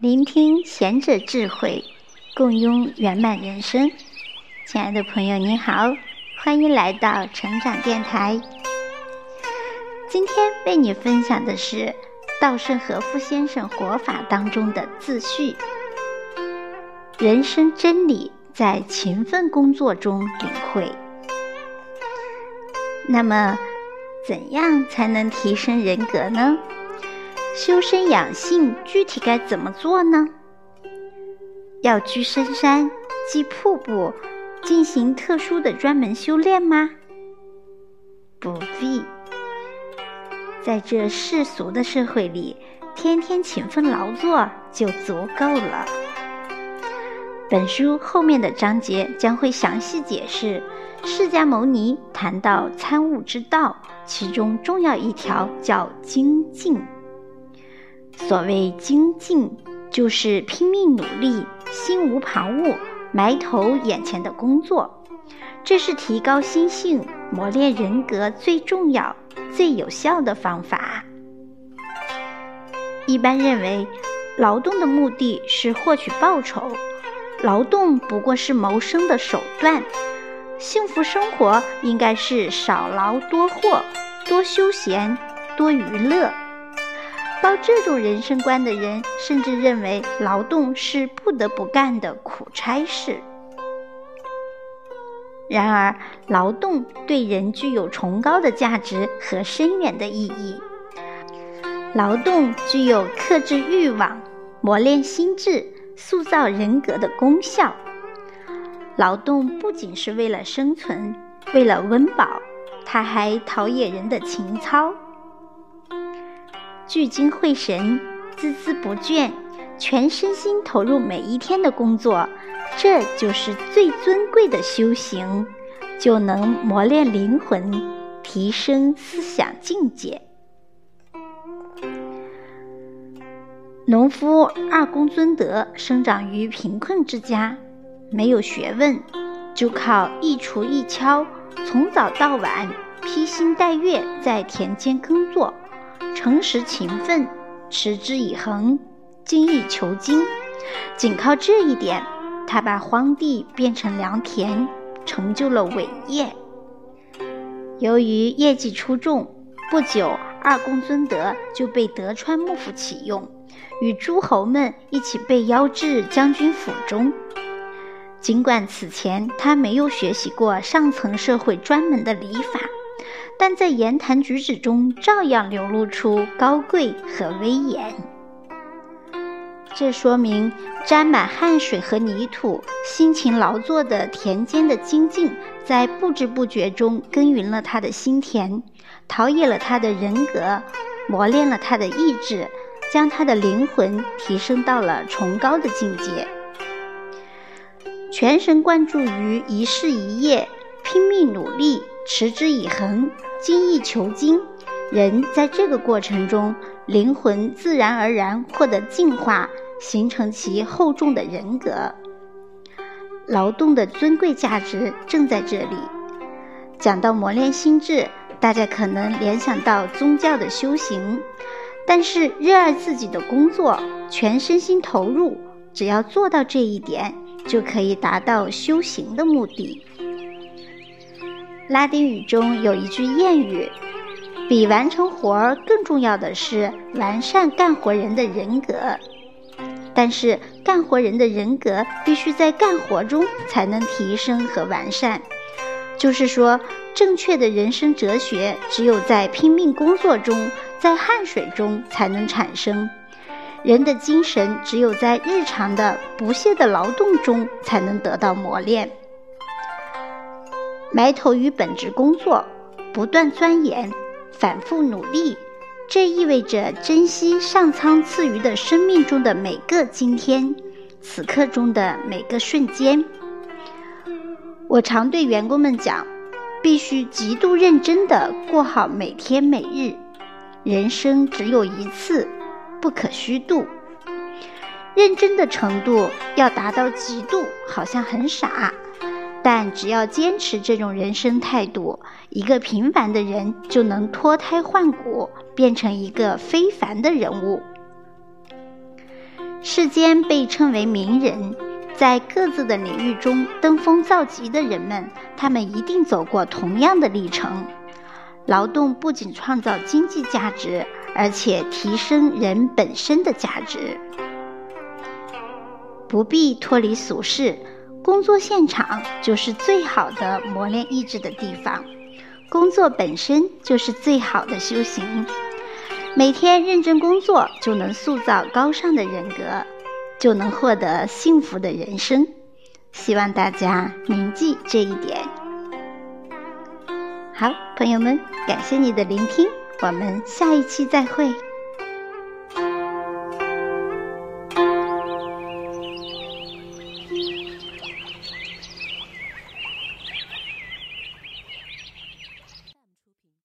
聆听贤者智慧，共拥圆满人生。亲爱的朋友，你好，欢迎来到成长电台。今天为你分享的是稻盛和夫先生活法当中的自序：人生真理在勤奋工作中领会。那么，怎样才能提升人格呢？修身养性具体该怎么做呢？要居深山、积瀑布，进行特殊的专门修炼吗？不必，在这世俗的社会里，天天勤奋劳作就足够了。本书后面的章节将会详细解释释迦牟尼谈到参悟之道，其中重要一条叫精进。所谓精进，就是拼命努力、心无旁骛、埋头眼前的工作。这是提高心性、磨练人格最重要、最有效的方法。一般认为，劳动的目的是获取报酬，劳动不过是谋生的手段。幸福生活应该是少劳多获、多休闲、多娱乐。抱这种人生观的人，甚至认为劳动是不得不干的苦差事。然而，劳动对人具有崇高的价值和深远的意义。劳动具有克制欲望、磨练心智、塑造人格的功效。劳动不仅是为了生存、为了温饱，它还陶冶人的情操。聚精会神、孜孜不倦、全身心投入每一天的工作，这就是最尊贵的修行，就能磨练灵魂，提升思想境界。农夫二公尊德生长于贫困之家，没有学问，就靠一锄一锹，从早到晚披星戴月在田间耕作。诚实勤奋，持之以恒，精益求精。仅靠这一点，他把荒地变成良田，成就了伟业。由于业绩出众，不久二公尊德就被德川幕府启用，与诸侯们一起被邀至将军府中。尽管此前他没有学习过上层社会专门的礼法。但在言谈举止中照样流露出高贵和威严。这说明沾满汗水和泥土、辛勤劳作的田间的精进，在不知不觉中耕耘了他的心田，陶冶了他的人格，磨练了他的意志，将他的灵魂提升到了崇高的境界。全神贯注于一事一业，拼命努力，持之以恒。精益求精，人在这个过程中，灵魂自然而然获得净化，形成其厚重的人格。劳动的尊贵价值正在这里。讲到磨练心智，大家可能联想到宗教的修行，但是热爱自己的工作，全身心投入，只要做到这一点，就可以达到修行的目的。拉丁语中有一句谚语：“比完成活儿更重要的是完善干活人的人格。”但是，干活人的人格必须在干活中才能提升和完善。就是说，正确的人生哲学只有在拼命工作中，在汗水中才能产生；人的精神只有在日常的不懈的劳动中才能得到磨练。埋头于本职工作，不断钻研，反复努力，这意味着珍惜上苍赐予的生命中的每个今天，此刻中的每个瞬间。我常对员工们讲，必须极度认真地过好每天每日。人生只有一次，不可虚度。认真的程度要达到极度，好像很傻。但只要坚持这种人生态度，一个平凡的人就能脱胎换骨，变成一个非凡的人物。世间被称为名人，在各自的领域中登峰造极的人们，他们一定走过同样的历程。劳动不仅创造经济价值，而且提升人本身的价值。不必脱离俗世，工作现场就是最好的磨练意志的地方。工作本身就是最好的修行。每天认真工作，就能塑造高尚的人格，就能获得幸福的人生。希望大家铭记这一点。好，朋友们，感谢你的聆听，我们下一期再会。